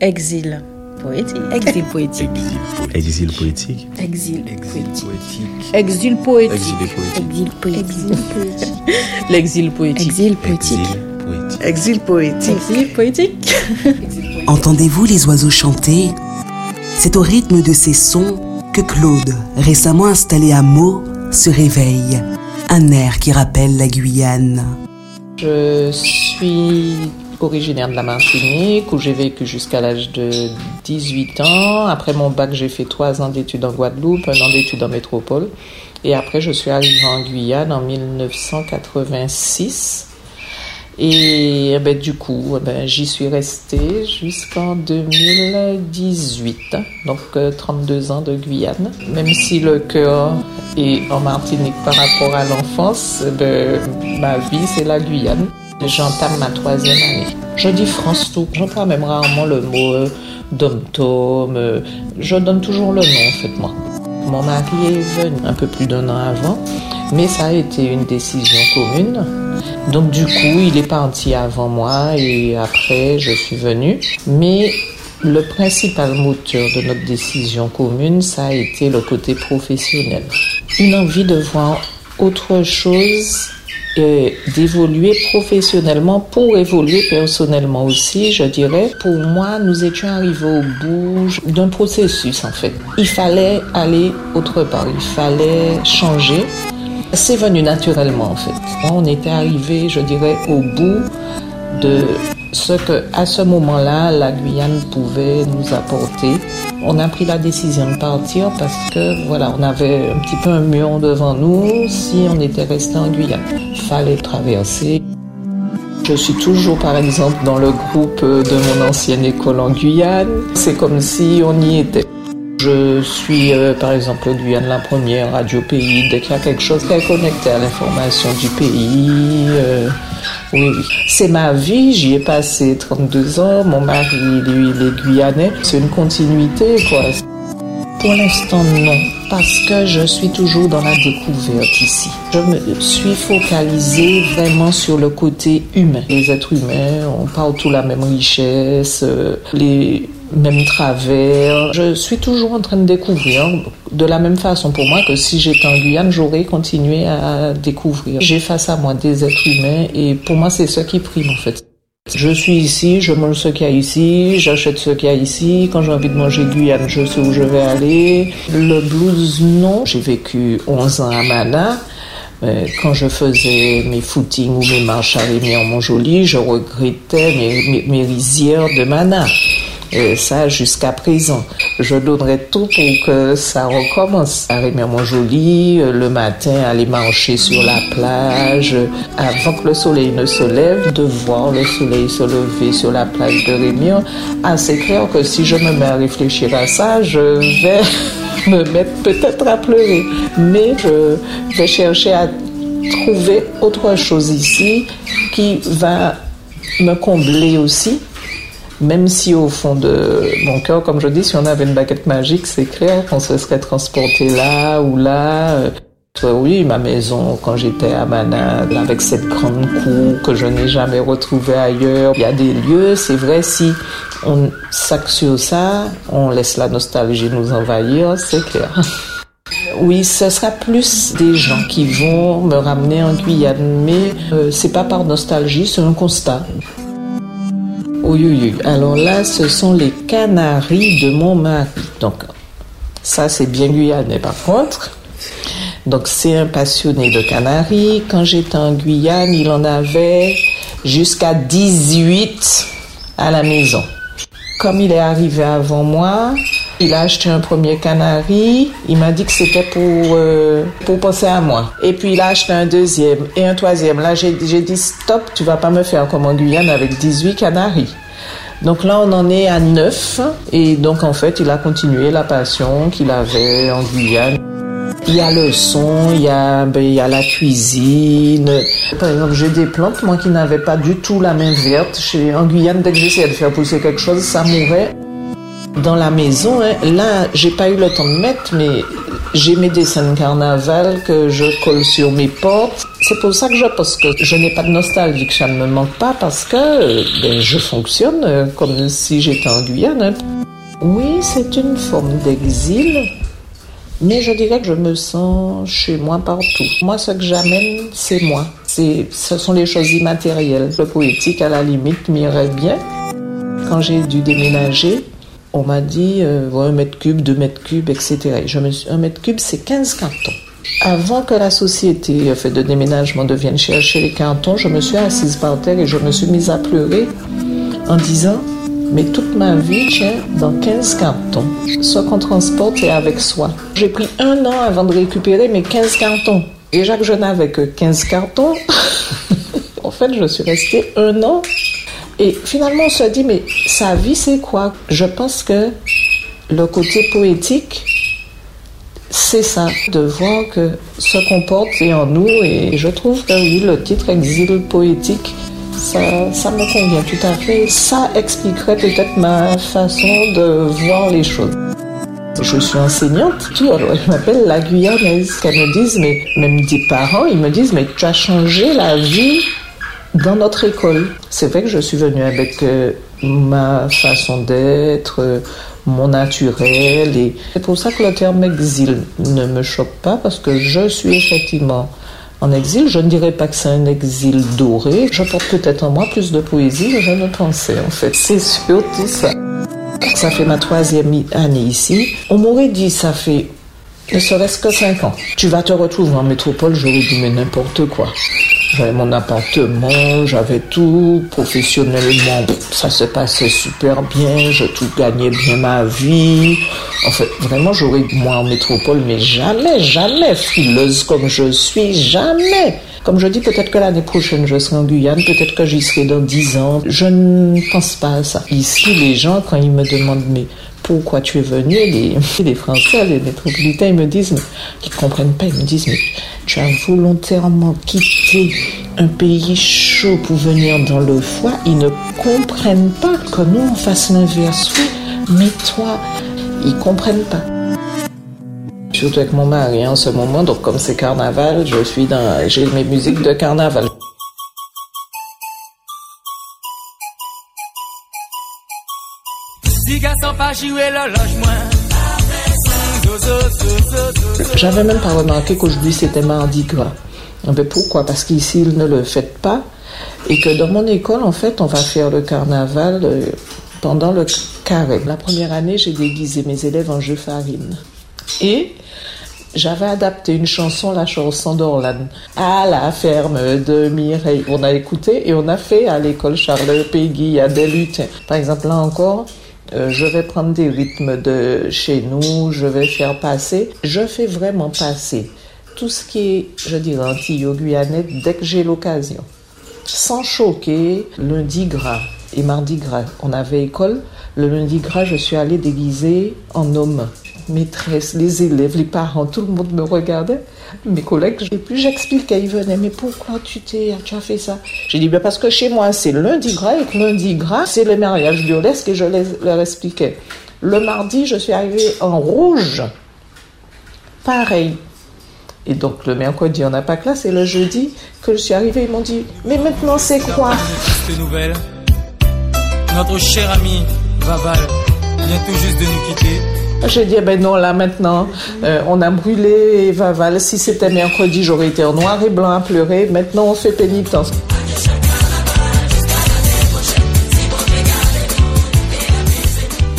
Exil poétique. Exil poétique. Exil poétique. Exil poétique. Exil poétique. Exil poétique. L'exil poétique. Exil poétique. Exil poétique. Exil poétique. Entendez-vous les oiseaux chanter C'est au rythme de ces sons que Claude, récemment installé à Meaux, se réveille. Un air qui rappelle la Guyane. Je suis originaire de la Martinique où j'ai vécu jusqu'à l'âge de 18 ans. Après mon bac, j'ai fait trois ans d'études en Guadeloupe, un an d'études en métropole. Et après, je suis arrivée en Guyane en 1986. Et eh ben, du coup, eh ben, j'y suis restée jusqu'en 2018, donc 32 euh, ans de Guyane. Même si le cœur est en Martinique par rapport à l'enfance, eh ben, ma vie c'est la Guyane. J'entame ma troisième année. Je dis France tout, j'emploie même rarement le mot euh, dom-tom. Euh, je donne toujours le nom en fait moi. Mon mari est venu un peu plus d'un an avant, mais ça a été une décision commune. Donc du coup, il est parti avant moi et après, je suis venue. Mais le principal moteur de notre décision commune, ça a été le côté professionnel. Une envie de voir autre chose d'évoluer professionnellement pour évoluer personnellement aussi, je dirais. Pour moi, nous étions arrivés au bout d'un processus en fait. Il fallait aller autre part, il fallait changer. C'est venu naturellement en fait. On était arrivé, je dirais, au bout de ce que, à ce moment-là, la Guyane pouvait nous apporter. On a pris la décision de partir parce que, voilà, on avait un petit peu un mur devant nous si on était resté en Guyane. Fallait traverser. Je suis toujours, par exemple, dans le groupe de mon ancienne école en Guyane. C'est comme si on y était. Je suis, euh, par exemple, Guyane la première, Radio Pays, dès qu'il y a quelque chose qui est connecté à l'information du pays. Euh, oui, oui. C'est ma vie, j'y ai passé 32 ans. Mon mari, lui, il est guyanais. C'est une continuité, quoi. Pour l'instant, non, parce que je suis toujours dans la découverte ici. Je me suis focalisée vraiment sur le côté humain. Les êtres humains ont pas tout la même richesse, euh, les mêmes travers. Je suis toujours en train de découvrir de la même façon pour moi que si j'étais en Guyane, j'aurais continué à découvrir. J'ai face à moi des êtres humains et pour moi, c'est ce qui prime en fait. Je suis ici, je mange ce qu'il y a ici, j'achète ce qu'il y a ici. Quand j'ai envie de manger Guyane, je sais où je vais aller. Le blues, non. J'ai vécu 11 ans à Mana. Quand je faisais mes footings ou mes marches à Rémy-en-Montjoly, je regrettais mes, mes rizières de Mana. Et ça jusqu'à présent. Je donnerais tout pour que ça recommence. Arriver mon joli, euh, le matin, aller marcher sur la plage, avant que le soleil ne se lève, de voir le soleil se lever sur la plage de Rémion. Ah, c'est clair que si je me mets à réfléchir à ça, je vais me mettre peut-être à pleurer. Mais je vais chercher à trouver autre chose ici qui va me combler aussi même si au fond de mon cœur, comme je dis, si on avait une baguette magique, c'est clair qu'on se serait transporté là ou là. Euh, oui, ma maison quand j'étais à Manade, avec cette grande cour que je n'ai jamais retrouvée ailleurs. Il y a des lieux, c'est vrai, si on sur ça, on laisse la nostalgie nous envahir, c'est clair. Oui, ce sera plus des gens qui vont me ramener en Guyane, mais euh, c'est pas par nostalgie, c'est un constat. Oui, Alors là, ce sont les Canaries de mon mari. Donc, ça, c'est bien guyanais par contre. Donc, c'est un passionné de Canaries. Quand j'étais en Guyane, il en avait jusqu'à 18 à la maison. Comme il est arrivé avant moi, il a acheté un premier canari. Il m'a dit que c'était pour, euh, pour penser à moi. Et puis il a acheté un deuxième et un troisième. Là, j'ai dit stop, tu vas pas me faire comme en Guyane avec 18 canaris. Donc là, on en est à 9. Et donc, en fait, il a continué la passion qu'il avait en Guyane. Il y a le son, il y a, ben, il y a la cuisine. Par exemple, j'ai des plantes, moi, qui n'avaient pas du tout la main verte. Chez, en Guyane, dès que j'essayais de faire pousser quelque chose, ça mourait dans la maison, hein, là, j'ai pas eu le temps de mettre, mais J'ai mes dessins de carnaval que je colle sur mes portes. C'est pour ça que je pense que je n'ai pas de nostalgie, que ça ne me manque pas parce que ben, je fonctionne euh, comme si j'étais en Guyane. Oui, c'est une forme d'exil, mais je dirais que je me sens chez moi partout. Moi, ce que j'amène, c'est moi. Ce sont les choses immatérielles. Le poétique, à la limite, m'irait bien. Quand j'ai dû déménager, on m'a dit euh, un mètre cube, deux mètres cubes, etc. je me suis, un mètre cube, c'est 15 cantons. Avant que la société fait de déménagement devienne chercher les cantons, je me suis assise par terre et je me suis mise à pleurer en disant mais toute ma vie tient dans 15 cartons, ce qu'on transporte et avec soi. J'ai pris un an avant de récupérer mes 15 cartons. Et Jacques je n'avais que 15 cartons, en fait, je suis restée un an. Et finalement, on se dit, mais sa vie, c'est quoi? Je pense que le côté poétique, c'est ça, de voir que ce qu'on porte est en nous. Et je trouve que oui, le titre Exil poétique ça, me convient tout à fait. Ça expliquerait peut-être ma façon de voir les choses. Je suis enseignante, tout, alors je m'appelle la Guyanaise. Qu'elles me disent, mais même des parents, ils me disent, mais tu as changé la vie dans notre école. C'est vrai que je suis venue avec euh, ma façon d'être, mon naturel, et c'est pour ça que le terme exil ne me choque pas, parce que je suis effectivement en exil. Je ne dirais pas que c'est un exil doré. Je porte peut-être en moi plus de poésie que je ne pensais, en fait. C'est surtout ça. Ça fait ma troisième année ici. On m'aurait dit, ça fait ne serait-ce que cinq ans. Tu vas te retrouver en métropole, j'aurais dit, mais n'importe quoi. J'avais mon appartement, j'avais tout professionnellement. Ça se passait super bien, je tout gagnais bien ma vie. En fait, vraiment, j'aurais, moi, en métropole, mais jamais, jamais frileuse comme je suis, jamais. Comme je dis, peut-être que l'année prochaine, je serai en Guyane, peut-être que j'y serai dans dix ans. Je ne pense pas à ça. Ici, les gens, quand ils me demandent, mais pourquoi tu es venu, les, les Français, les métropolitains, ils me disent, mais ils comprennent pas, ils me disent, mais tu as volontairement quitté un pays chaud pour venir dans le froid, ils ne comprennent pas que nous on fasse l'inverse. Oui, mais toi, ils comprennent pas. Surtout avec mon mari en ce moment, donc comme c'est carnaval, je suis dans, j'ai mes musiques de carnaval. J'avais même pas remarqué qu'aujourd'hui c'était mardi gras. Mais pourquoi? Parce qu'ici ils ne le fêtent pas et que dans mon école en fait on va faire le carnaval euh, pendant le carême. La première année j'ai déguisé mes élèves en jeu farine et j'avais adapté une chanson, la chanson d'Orlan, à la ferme de Mireille. On a écouté et on a fait à l'école Charles Péguy à des luttes. Par exemple, là encore, euh, je vais prendre des rythmes de chez nous, je vais faire passer. Je fais vraiment passer tout ce qui est, je dirais, anti-guyanais dès que j'ai l'occasion. Sans choquer, lundi gras et mardi gras, on avait école. Le lundi gras, je suis allée déguisée en homme. Maîtresse, les élèves, les parents, tout le monde me regardait mes collègues. Et puis j'expliquais, ils venaient, mais pourquoi tu, t'es, tu as fait ça? J'ai dit, ben parce que chez moi, c'est lundi gras et que lundi gras, c'est le mariage burlesque et je leur expliquais. Le mardi, je suis arrivée en rouge. Pareil. Et donc le mercredi, on n'a pas classe. Et le jeudi, que je suis arrivée, ils m'ont dit, mais maintenant, c'est quoi? Notre cher ami Vaval vient tout juste de nous quitter. J'ai dit, eh ben non, là maintenant, euh, on a brûlé Vaval. Si c'était mercredi, j'aurais été en noir et blanc à pleurer. Maintenant, on fait pénitence.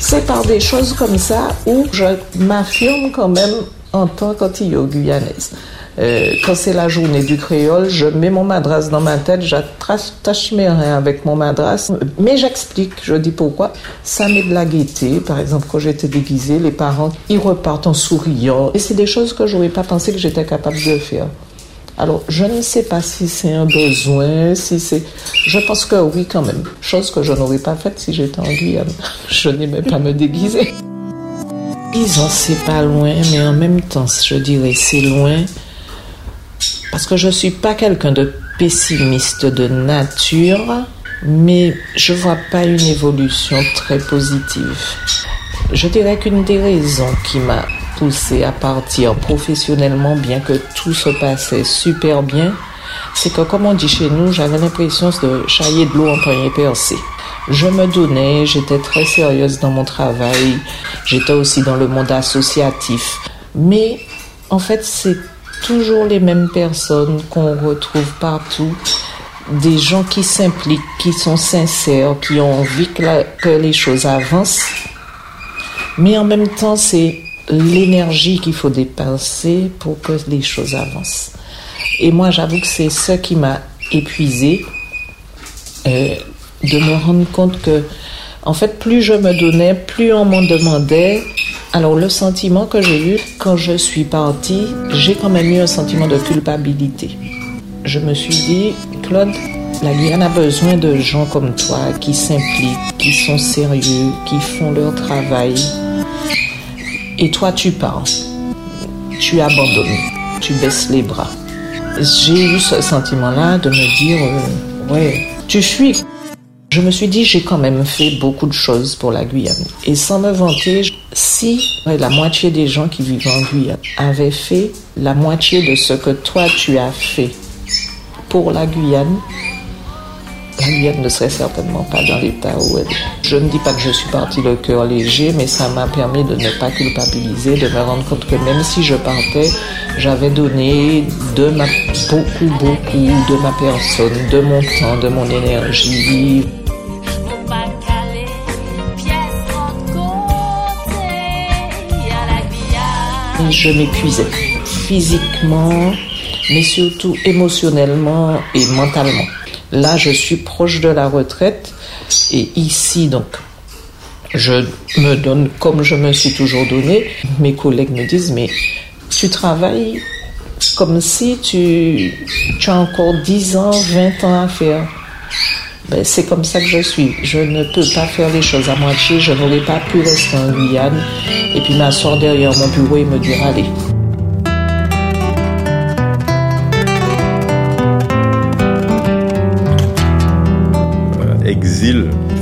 C'est par des choses comme ça où je m'affirme quand même en tant qu'antillo-guyanaise. Euh, quand c'est la journée du créole, je mets mon madras dans ma tête, j'attache mes reins avec mon madras, mais j'explique, je dis pourquoi. Ça met de la gaieté. Par exemple, quand j'étais déguisée, les parents, ils repartent en souriant. Et c'est des choses que je n'aurais pas pensé que j'étais capable de faire. Alors, je ne sais pas si c'est un besoin, si c'est... Je pense que oui, quand même. Chose que je n'aurais pas faite si j'étais en Guyane. Je n'aimais pas me déguiser. Disons, c'est pas loin, mais en même temps, je dirais, c'est loin parce que je ne suis pas quelqu'un de pessimiste de nature, mais je ne vois pas une évolution très positive. Je dirais qu'une des raisons qui m'a poussé à partir professionnellement, bien que tout se passait super bien, c'est que, comme on dit chez nous, j'avais l'impression de chailler de l'eau en poignet percé. Je me donnais, j'étais très sérieuse dans mon travail, j'étais aussi dans le monde associatif. Mais en fait, c'est toujours les mêmes personnes qu'on retrouve partout. Des gens qui s'impliquent, qui sont sincères, qui ont envie que, les choses avancent. Mais en même temps, c'est l'énergie qu'il faut dépasser pour que les choses avancent. Et moi, j'avoue que c'est ce qui m'a épuisé, euh, de me rendre compte que, en fait, plus je me donnais, plus on m'en demandait. Alors, le sentiment que j'ai eu quand je suis partie, j'ai quand même eu un sentiment de culpabilité. Je me suis dit, Claude, la Guyane a besoin de gens comme toi qui s'impliquent, qui sont sérieux, qui font leur travail. Et toi, tu pars. Tu abandonnes. Tu baisses les bras. J'ai eu ce sentiment-là de me dire, euh, ouais, tu fuis. Je me suis dit, j'ai quand même fait beaucoup de choses pour la Guyane. Et sans me vanter, si la moitié des gens qui vivent en Guyane avaient fait la moitié de ce que toi tu as fait pour la Guyane, la Guyane ne serait certainement pas dans l'état où elle est. Je ne dis pas que je suis partie le cœur léger, mais ça m'a permis de ne pas culpabiliser, de me rendre compte que même si je partais, j'avais donné de ma, beaucoup, beaucoup de ma personne, de mon temps, de mon énergie. Je m'épuisais physiquement, mais surtout émotionnellement et mentalement. Là, je suis proche de la retraite et ici, donc, je me donne comme je me suis toujours donné. Mes collègues me disent, mais tu travailles comme si tu, tu as encore 10 ans, 20 ans à faire. Ben, c'est comme ça que je suis. Je ne peux pas faire les choses à moitié. Je n'aurais pas pu rester en Guyane et puis m'asseoir derrière mon bureau et me dire allez. exil, trouve que